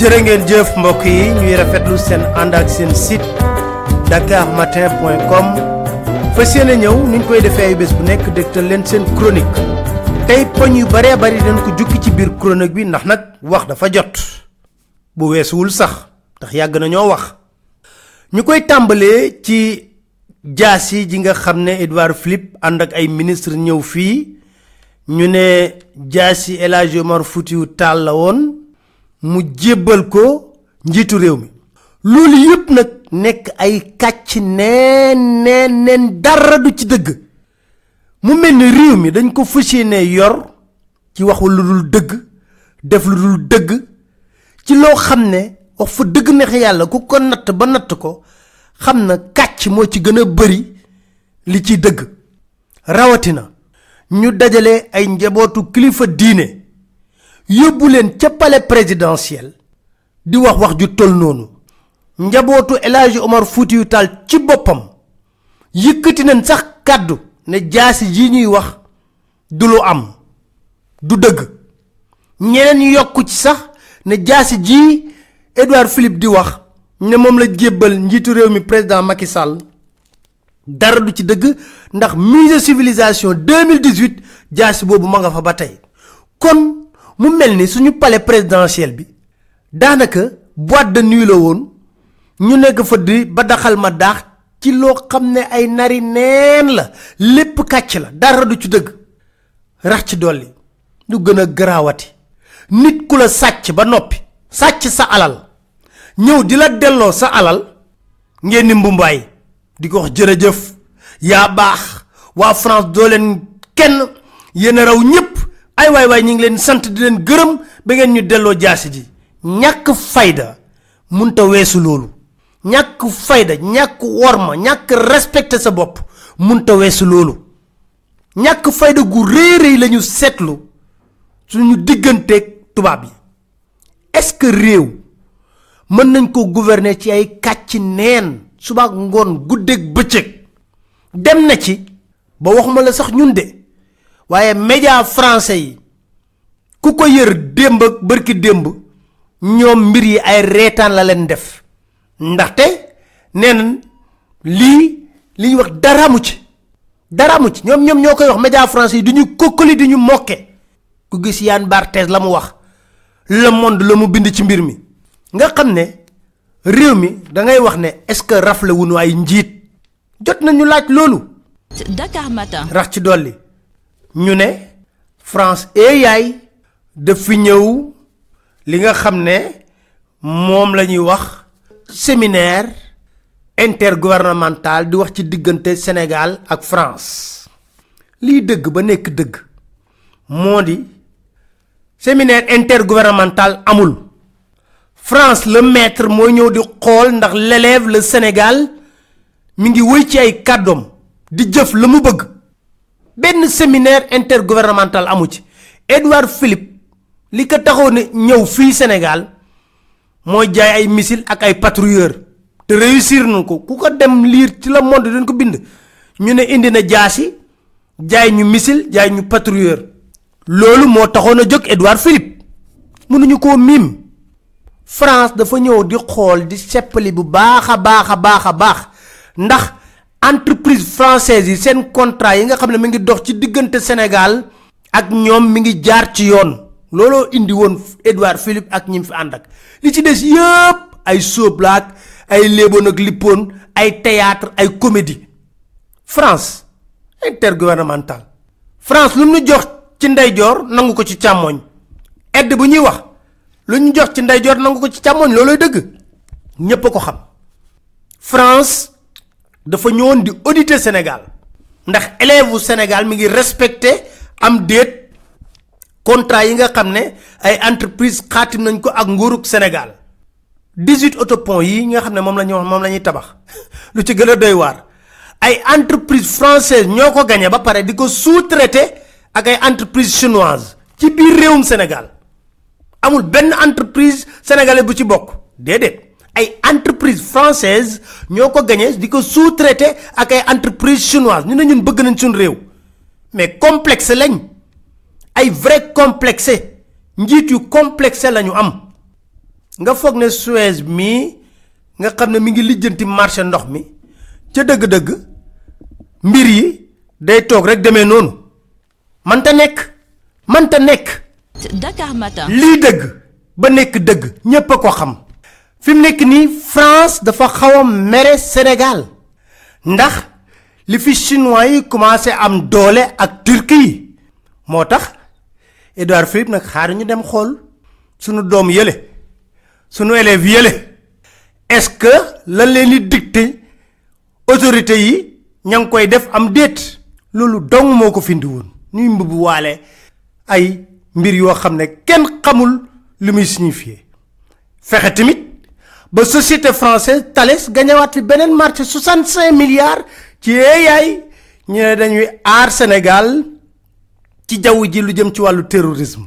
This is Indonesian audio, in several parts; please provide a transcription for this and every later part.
Jërë ngeen jëf mbokk yi ñuy rafetlu seen ànd ak seen site dakarmatin.com fas yéene ñëw ni ñu koy defee ay bés bu nekk dégtal leen seen chronique. Tey poñ yu baree bari dañ ko jukki ci biir chronique bi ndax nag wax dafa jot. Bu weesuwul sax ndax yàgg na ñoo wax. Ñu koy tàmbalee ci jaasi ji nga xam ne Edouard Philippe ànd ak ay ministre ñëw fii. Ñu ne jaasi El Hadji Omar la mu jébbal ko njiitu réew mi. loolu yépp nag nekk ay kàcc neen neen neen dara du ci dëgg. mu mel ni réew mi dañ ko fas yéene yor ci wax lu dul dëgg def lu dul dëgg ci loo xam ne wax fa dëgg neex yàlla ku ko natt ba natt ko xam na kàcc moo ci gën a bari li ci dëgg. rawatina ñu dajale ay njabootu kilifa diine yóbbu leen ca palais présidentiel di wax wax ju ci nañ sax ne jaasi ñuy wax du am du dëgg. Ñeneen ci ne jaasi ji Edouard Philippe di wax ne moom la njiitu réew mi président Macky Sall. Dara du ci civilisation 2018 jaasi boobu ma mu mel ni suñu palais présidentiel bi daanaka boîte de nuit la woon. Ñu nekk fa di ba daxal ma daax ci loo xam ne ay nari neen la. Lépp kàcc la dara du ci dëgg. Rax ci dolli lu gën a garaawati. Nit ku la sàcc ba noppi sàcc sa alal. Ñëw di la delloo sa alal. Ngeen ni mbumbaay di ko wax jërëjëf. Yaa baax waa France doo leen kenn. Yéen raw ñëpp ay waay waay ñi ngi leen sant di leen gërëm ba ngeen ñu delloo jaasi ji. ñàkk fayda munta weesu loolu. ñàkk fayda ñàkk worma ñàkk respecté sa bopp munta weesu loolu. ñàkk fayda gu rëy rëy lañu seetlu suñu digganteeg tubaab yi. est-ce que réew mën nañ ko gouverner ci ay kàcc neen subaak ngoon guddeeg bëccëg? dem na ci ba waxuma la sax ñun de. waaye média français yi ku ko yër démb ak bërki démb ñoom mbir yi ay reetaan la leen def. Ndaxte nee nañ lii li ñuy wax dara mu ci. Dara mu ci. Ñoom ñoom ñoo koy wax média français yi du ñu kokkali du ñu mokke. Ku gis Yann Barthès la mu wax le monde la mu bind ci mbir mi. Nga xam ne réew mi da ngay wax ne est-ce que rafle wuñu ay njiit? Jot nañu laaj loolu. Dakar Matin. rax ci dolli. Ñu ne France ee yaay daf fi ñëw li nga xam ne moom la ñuy wax séminaire intergouvernemental di wax ci diggante Sénégal ak France. Lii dëgg ba nekk dëgg moo di séminaire intergouvernemental amul. France le maître mooy ñëw di xool ndax le Sénégal mi ngi wëy ci ay kàddoom di jëf la mu bëgg. Benn séminaire intergouvernemental amu ci. Edouard Philippe li ko taxoon ne ñëw fii Sénégal mooy jaay ay missile ak ay patrouilleur te réussir na ko. Ku ko dem liir ci la monde dañ ko bind. Ñu ne indi na jaasi jaay ñu missile jaay ñu patrouilleur loolu moo taxoon a Edouard Philippe. Mënuñu koo miim. France dafa ñëw di xool di seppali bu baax a baax baax. Ndax entreprise française yi seen contrat yi nga xam ne mi ngi dox ci diggante Sénégal ak ñoom mi ngi jaar ci yoon looloo indi woon Edouard Philippe ak ñi fi ànd ak. Li ci des yëpp ay sóoblaak ay léeboon ak lippoon ay théâtre ay comédie. France intergouvernemental France lu ñu jox ci ndeyjoor nangu ko ci càmmoñ. Aide bu ñuy wax lu ñu jox ci ndeyjoor nangu ko ci càmmoñ loolooy dëgg. Ñépp a ko xam. France dafa ñëwoon di auditer Sénégal. Ndax élève Sénégal mi ngi respecté am déet contrat yi nga xam ne ay entreprise xaatim nañ ko ak nguurug Sénégal. 18 autopont yi nga xam ne moom la ñu moom tabax. lu ci gën a doy waar. ay entreprise française ñoo ko gagné ba pare di ko sous-traité ak ay entreprise chinoise ci biir réewum Sénégal. Amul benn entreprise sénégalais bu ci bokk. Déedéet. Ay entreprise française ñoo ko gagné di ko sous-traité ak ay entreprise chinoise. Ñu ne ñun bëgg nañ suñ réew. Mais complexe lañ ay vrai complexé njiit yu complexé la ñu am. Nga foog ne Suez mii nga xam ne mi ngi lijjanti marché ndox mi ca dëgg-dëgg mbir yi day toog rek demee noonu. Manta nekk manta nekk. Dakar Matin. lii dëgg ba nekk dëgg ñépp a ko xam. Fi mu nekk nii France dafa xaw a mere Sénégal. Ndax li fi chinois yi commencé am doole ak Turquie yi. Moo tax Édouard Philippe nag xaar ñu dem xool sunu doom yële sunu élèves yële. Est-ce que lan leen di dicté autorité yi ña ngi koy def am déet? Loolu dong moo ko findi woon. Ñuy mbubb waale ay mbir yoo xam ne kenn xamul lu muy signifier. Fexe tamit ba société française Thales gañewaat fi beneen marché 65 milliards ci yaay ñu ne dañuy aar Sénégal ci jaww ji lu jëm ci wàllu terrorisme.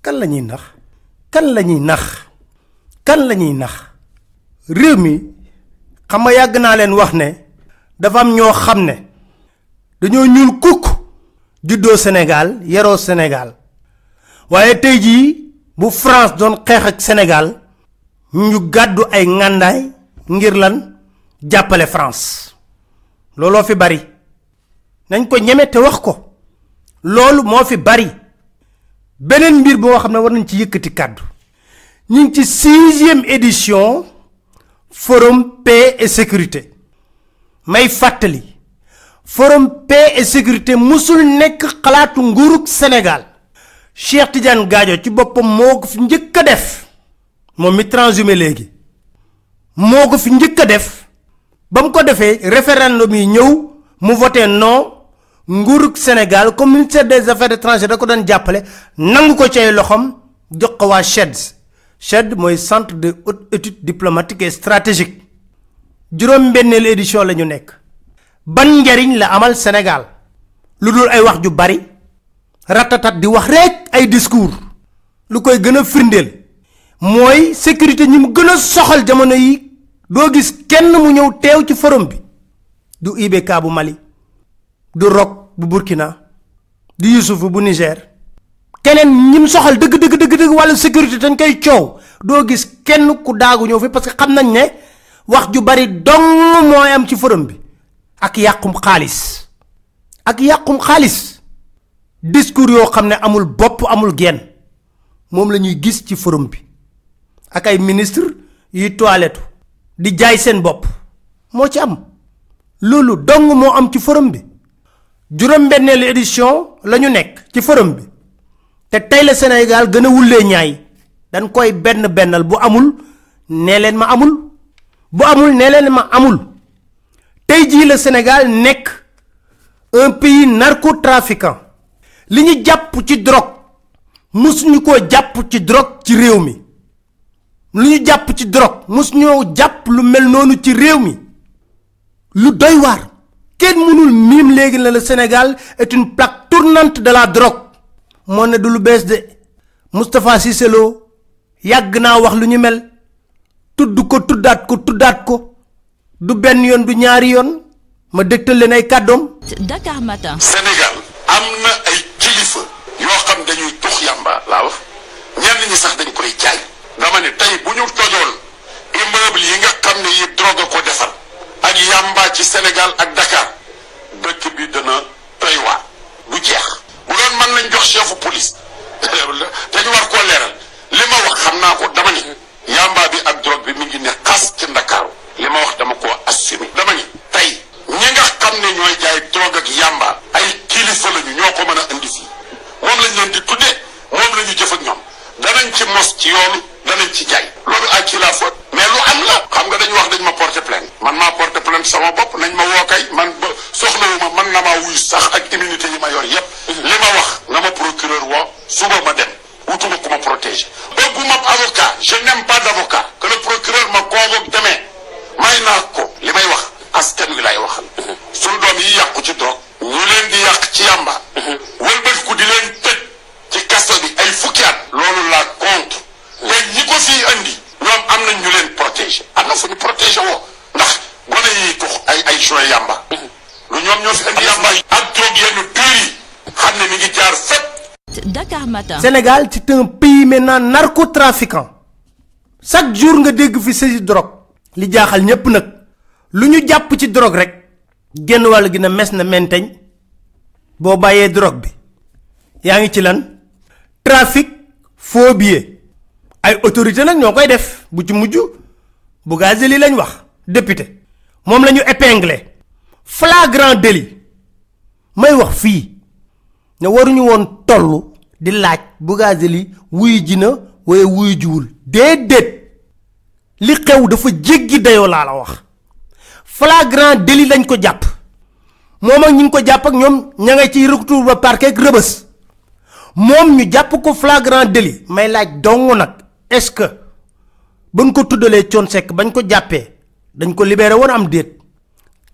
Kan la ñuy nax? Kan la ñuy nax? Kan la ñuy nax? Réew mi xam nga yàgg naa leen wax ne dafa am ñoo xam ne dañoo ñuul kukk juddoo Sénégal yaroo Sénégal. Waaye tey jii bu France doon xeex ak Sénégal ñu gàddu ay ngàndaay ngir lan? Jàppale France. Looloo fi bari. Nañ ko ñeme te wax ko loolu moo fi bari. beneen mbir boo xam ne war nañ ci sixième édition forum paix et sécurité. may fàttali forum paix et sécurité musul nekk xalaatu nguurug Sénégal. Cheikh Tidiane Gadio ci boppam moo ko fi njëkk a def. moom mi transhumé léegi. moo ko fi njëkk a def. référendum non nguurug Sénégal comme ministère des affaires étrangères da ko doon jàppale ko ci ay loxoom jox ko waa CHEDS CHED mooy centre de haute étude diplomatique et stratégique. Juróom-benneelu édition la ñu ban njariñ la amal Sénégal? Lu ay wax ju bari ratatat di wax rek ay discours. Lu koy gën a firndeel mooy sécurité ñi mu gën a soxal jamono yi doo gis kenn mu ci forum bi. Du IBK bu Mali du Rock bu Burkina du Youssouf bu Niger. Keneen ñi mu soxal dëgg dëgg dëgg dëgg wàllu sécurité dañ koy coow. Doo gis kenn ku daagu ñëw fi parce que xam nañ ne wax ju bari dong mooy am ci forum bi. Ak yàqum xaalis. Ak yàqum xaalis. Discours yoo xam ne amul bopp amul genn. Moom la ñuy gis ci forum bi. Ak ay ministre yuy toilette di jaay seen bopp. Moo ci am. Loolu dong moo am ci forum bi juróom-benneelu édition la ñu nekk ci forum bi. Te tey la Sénégal gën a wullee ñaay. Dañ koy benn bennal bu amul nee leen ma amul. Bu amul nee leen ma amul. Tey jii la Sénégal nekk un pays narcotrafiquant. Li ñu jàpp ci drogue musuñu koo jàpp ci drogue ci réew mi. Lu ñu jàpp ci drogue musuñoo jàpp lu mel noonu ci réew mi. Lu doy waar kenn mënul léegi na le Sénégal est une plaque tournante de la drogue. Moo ne du lu bees de. Moustapha Cissé Lo yàgg naa wax lu ñu mel. Tudd ko tuddaat ko tuddaat ko. Du benn yoon du ñaari yoon. Ma dégtal leen ay kàddoom. Dakar Matin. Sénégal am na ay kilifa yoo xam dañuy tux yàmba laa wax ñenn ñi sax dañ koy jaay. Dama ne tey bu ñu tojoon immeuble yi nga xam ne yi drogue ko defar ak yàmba ci Sénégal ak Dakar. Dëkk bi dana doy waar. Du jeex. Bu doon mën nañ jox chefu police. Te ñu war koo leeral. Li ma wax xam naa ko dama ni. Yàmba bi ak drogue bi mi ngi ne xas ci Ndakaaru. Li ma wax dama koo assumé. Dama ni tey ñi nga xam ne ñooy jaay drogue ak yàmba ay kilifa lañu ñoo ko mën a indi fii. Moom lañ leen di tuddee. Moom la ñu jëf ak ñoom. Danañ ci mos ci yoonu danañ ci jaay. Dakar Matin. Sénégal c'est un pays maintenant narcotrafiquant. Chaque jour nga dégg fi saisie drogue. Li jaaxal ñépp nag. Lu ñu jàpp ci drogue rek genn wàll gi na mes na menteñ. Boo bàyyee drogue bi yaa ci lan? Trafic faux ay autorité nag ñoo def. Bu ci mujj Bougazeli lañ wax député. Moom la ñu flagrant délit. May wax fii ne waruñu woon toll di laaj Bougazeli wuyu ji na waaye wuyu jiwul. Déedéet. Li xew dafa la wax. Flagrant délit lañ ko jàpp. Moom ak ñi ko jàpp ak ñoom ña nga ciy retour ba parquet ñu ko flagrant délit. May laaj dong nag est-ce que bañ ko tuddalee bañ ko jàppee dañ ko libéré am déet?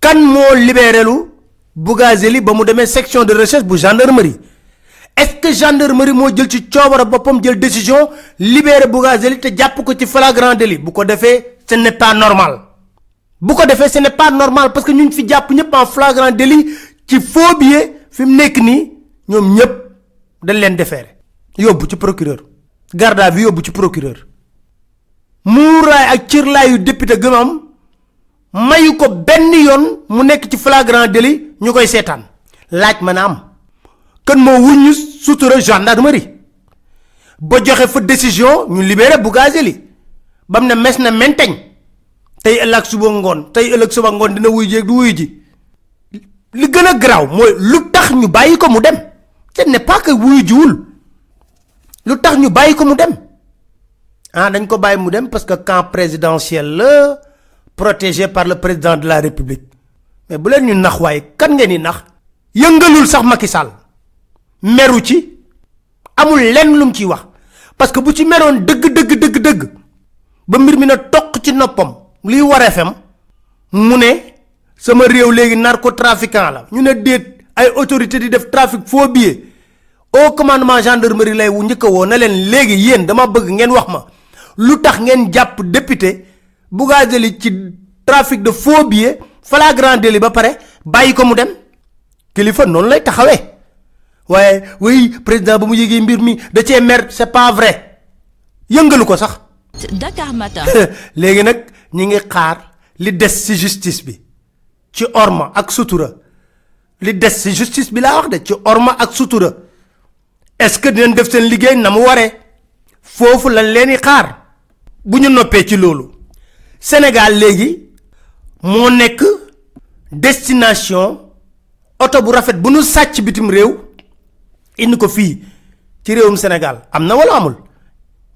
Kan moo libéré lu Bougazeli ba mu section de recherche bu gendarmerie est-ce que gendarmerie moo jël ci coobara boppam jël décision libéré Bougazeli te jàpp ko ci flagrant délit? Bu ko defee ce n'est pas normal. Bu ko defee ce n'est pas normal parce que ñu fi jàpp ñëpp en flagrant délit ci faux billet fi mu nekk nii ñoom ñëpp dañ leen defeere yóbbu ci procureur. Garde à vue yóbbu ci procureur. Muuraay ak cërlaayu député gëm am mayu ko benn yoon mu nekk ci flagrant délit ñu koy seetaan. Laaj mën a am kan moo wuññu sutura gendarmerie? Ba joxe fa décision ñu libéré Bougazeli ba mu ne mes na menteñ tey ëllëg suba ngoon tey ëllëg suba ngoon dina wuy ji du wuy ji. Li gën a garaaw mooy lu tax ñu bàyyi ko mu dem. Ce n'est pas que wuyu jiwul. Lu tax ñu bàyyi ko mu dem. Ah dañ ko bàyyi mu dem parce que camp présidentiel la protégé par le président de la république. Mais bu leen ñu nax waaye kan ngeen di nax? Yëngalul sax Macky Sall meru ci amul lenn lu mu ciy wax. Parce que bu ci meroon dëgg dëgg dëgg dëgg ba mbir mi na toq ci noppam liy mu ne sama réew léegi narcotrafiquant la. Ñu ne déet ay autorité di def trafic faux billet au commandement gendarmerie lay wu njëkk a woo na leen léegi yéen dama bëgg ngeen wax ma. Lu tax ngeen jàpp député Bougazeli ci trafic de faux billets flagrant délit ba pare bàyyi ko mu dem? Kilifa noonu lay taxawee waaye oui président ba mu yégee mbir mi da cee mer c'est pas vrai. Yëngalu ko sax. Dakar Matin. léegi nag ñi ngi xaar li des ci justice bi ci orma ak sutura. Li des ci justice bi laa wax de ci orma ak sutura. Est-ce que dinañ def seen liggéey na mu waree? Foofu lañ leen di xaar. Bu ñu noppee ci loolu Sénégal léegi moo nekk destination oto bu rafet bu nu sàcc bitim réew indi ko fii ci réewum Sénégal. Am na wala amul?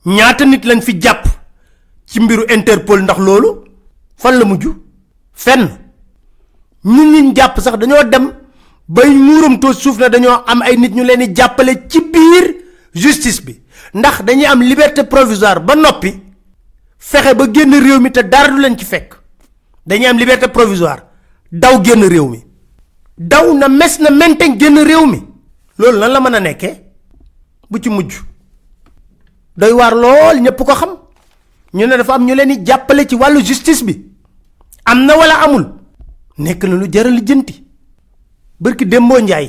Ñaata nit lañ fi jàpp ci mbiru Interpol ndax loolu fan la mujj? Fenn. Ñun ñi jàpp sax dañoo dem bay muuram too suuf na dañoo am ay nit ñu leen di jàppale ci biir justice bi. Ndax dañuy am liberté provisoire ba noppi fexe ba génn réew mi te dara du leen ci fekk. Dañuy am liberté provisoire. Daw génn réew mi. Daw na mes na menteñ génn réew mi loolu lan la mën a nekkee? Bu ci mujj. Doy waar lool ñëpp ko xam. Ñu ne dafa am ñu leen di jàppale ci wàllu justice bi. Am na wala amul? Nekk na lu jaral lijjanti. Bërki démboo njaay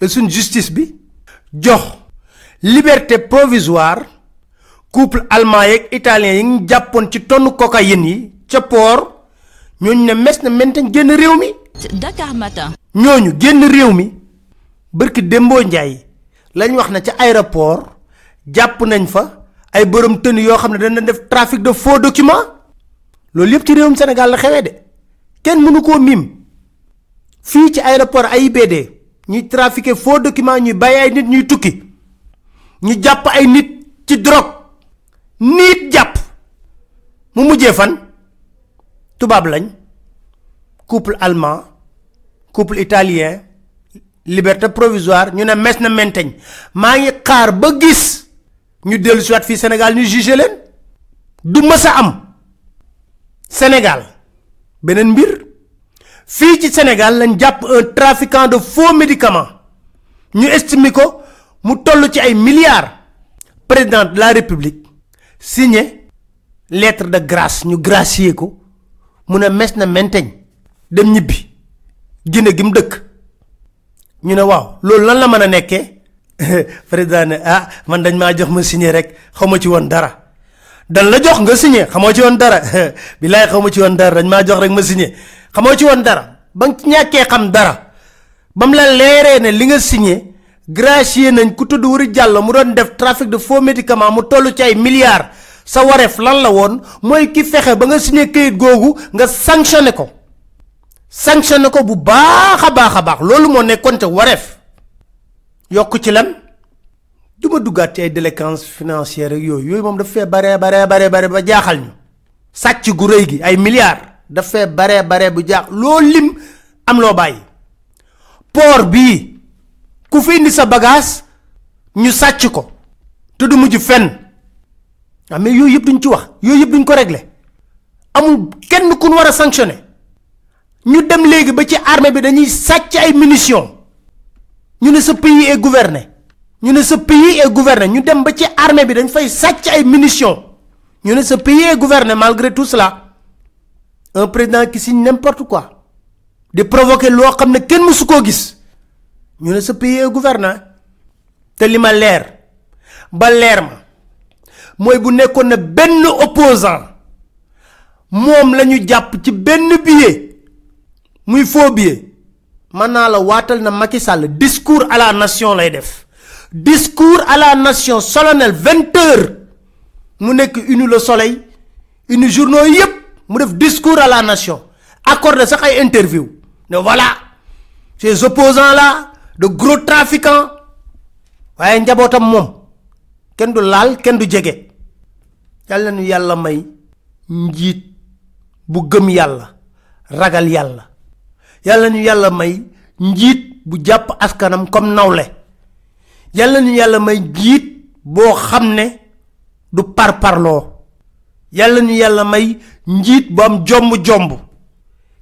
la suñ justice bi jox liberté provisoire couple allemand yeeg italien yi ñu jàppoon ci tonne cocaïne yi ca port ñooñu ne mes na mentañ génn réew mi. Dakar Matin. ñooñu génn réew mi bërki démboo njaay lañ wax na ca aéroport jàpp nañ fa ay borom tënn yoo xam ne dana def trafic de faux documents. Loolu yëpp ci réewum Sénégal la xewee de. Kenn mënu koo miim. Fii ci aéroport AIBD ñuy trafiqué faux documents ñuy bàyyi ay nit ñuy tukki ñu jàpp ay nit ci drogue. Nit jàpp. Mu mujjee fan? Tubaab lañ. Couple allemand couple italien liberté provisoire ñu ne mes na menteñ. Maa ngi xaar ba gis ñu dellu si waat fii Sénégal ñu jugé leen. Du mës am. Sénégal beneen mbir. Fii ci Sénégal lañ jàpp un trafiquant de faux médicaments. Ñu estimé ko mu toll ci ay milliards. Président de la république signé lettre de grâce ñu gracier ko. Mu ne mes na menteñ. Dem ñibbi. Gine gi dëkk ñu ne waaw loolu lan la mën a nekkee? Président ne ah man dañ maa jox ma signé rek xaw ma ci woon dara. Dan la jox nga signé xamoo ci woon dara. Billaay xaw ma ci woon dara dañ maa jox rek ma signé. Xamoo ci woon dara. Ba nga ñàkkee xam dara ba mu la leeree ne li nga signé gracier nañ ku tudd wuri jàll mu doon def trafic de faux médicaments mu toll ci ay milliards. Sa wareef lan la woon? Mooy ki fexe ba nga signé këyit googu nga sanctionné ko sanctionné ko bu baax a baax loolu moo nekkoon ca wareef yokk ci lan? Du ma duggaat ci ay délinquance financière ak yooyu. Yooyu moom daf fee baree baree baree bare ba jaaxal ñu. Sàcc gu rëy gi ay milliards. Daf fee baree baree bu jaax loo lim am loo bàyyi. Port bii ku fi indi sa bagage ñu sàcc ko. Te du mujj fenn. Ah mais yooyu yëpp duñ ci wax. Yooyu yëpp duñ ko régler. Amul kenn ku a sanctionner ñu dem léegi ba ci armée bi dañuy sàcc ay munitions. ñu ne sa pays est gouverné. ñu ne sa pays est gouverné. ñu dem ba ci armée bi dañ fay sàcc ay munitions. ñu ne sa pays est gouverné malgré tout cela. un président qui signe n'importe quoi. di provoquer loo xam ne kenn mësu koo gis. ñu ne sa pays est gouverné. te li ma leer ba leer ma mooy bu nekkoon ne opposant moom la ñu jàpp ci benn billet muy billet mën naa la waatal na Macky Sall discours à la nation lay def. Discours à la nation solennel vingt heures. Mu nekk une le soleil une journaux yépp mu def discours à la nation. Accordé sax ay interview ne voilà. Ces opposants là de gros trafiquants. Waaye njabootam moom kenn du laal kenn du jege. Yàlla nu yàlla may njiit bu gëm yàlla ragal yàlla yàlla ñu yàlla may njiit bu jàpp askanam comme nawle. Yàlla ñu yàlla may njiit boo xam ne du parparloo. Yàlla ñu yàlla may njiit bu am jomb-jomb.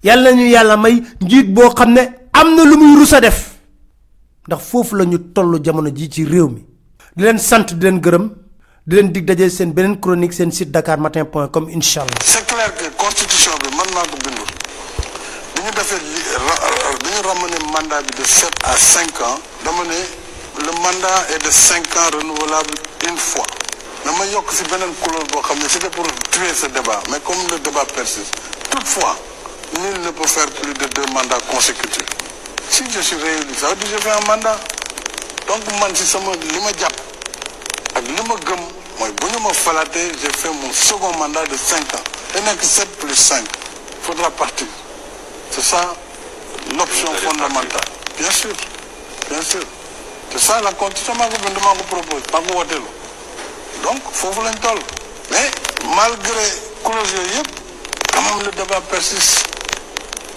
Yàlla ñu yàlla may njiit boo xam ne am na lu muy rus a def. Ndax foofu la ñu toll jamono ji ci réew mi. Di leen sant di leen gërëm di leen dig daje seen beneen chronique seen site dakarmatin point com incha allah. C'est clair que constitution bi ko bindul bi ñu mandat de sept à cinq ans dama le mandat est de cinq ans renouvelable une fois. Dama yokk si couleur c'était pour tuer ce débat mais comme le débat persiste toutefois nul ne peut faire plus de deux mandats consécutifs. Si je suis réélu ça veut dire que je fais un mandat. Donc man si sama li ma jàpp ak j'ai fait mon second mandat de cinq ans. Te nekk sept plus cinq faudra partir. C'est ça l'option fondamentale. bien sûr bien sûr. C'est ça la constitution maa ko bind maa ko propose maa ko woteelu donc foofu lañ toll. Mais malgré clause yooyu yëpp le débat persiste.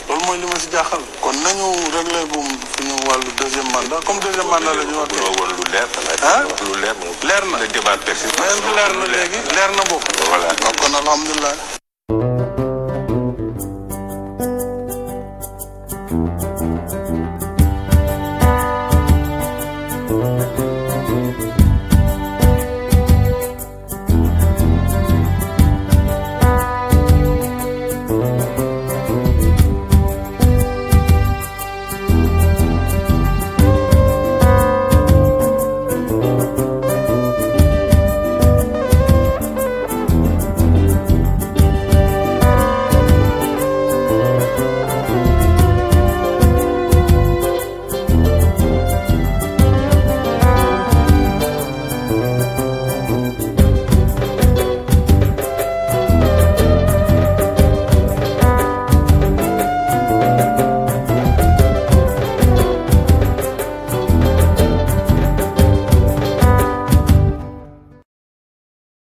Loolu mooy li ma si jaaxal. Kon nañu réglé bu suñu wàllu deuxième mandat. Comme deuxième mandat la ñu wax loo woon lu leer ah lu leer moom leer na. le débat persiste. Mais leer na léegi leer na boobu. Voilà. Donc kon alhamdulilah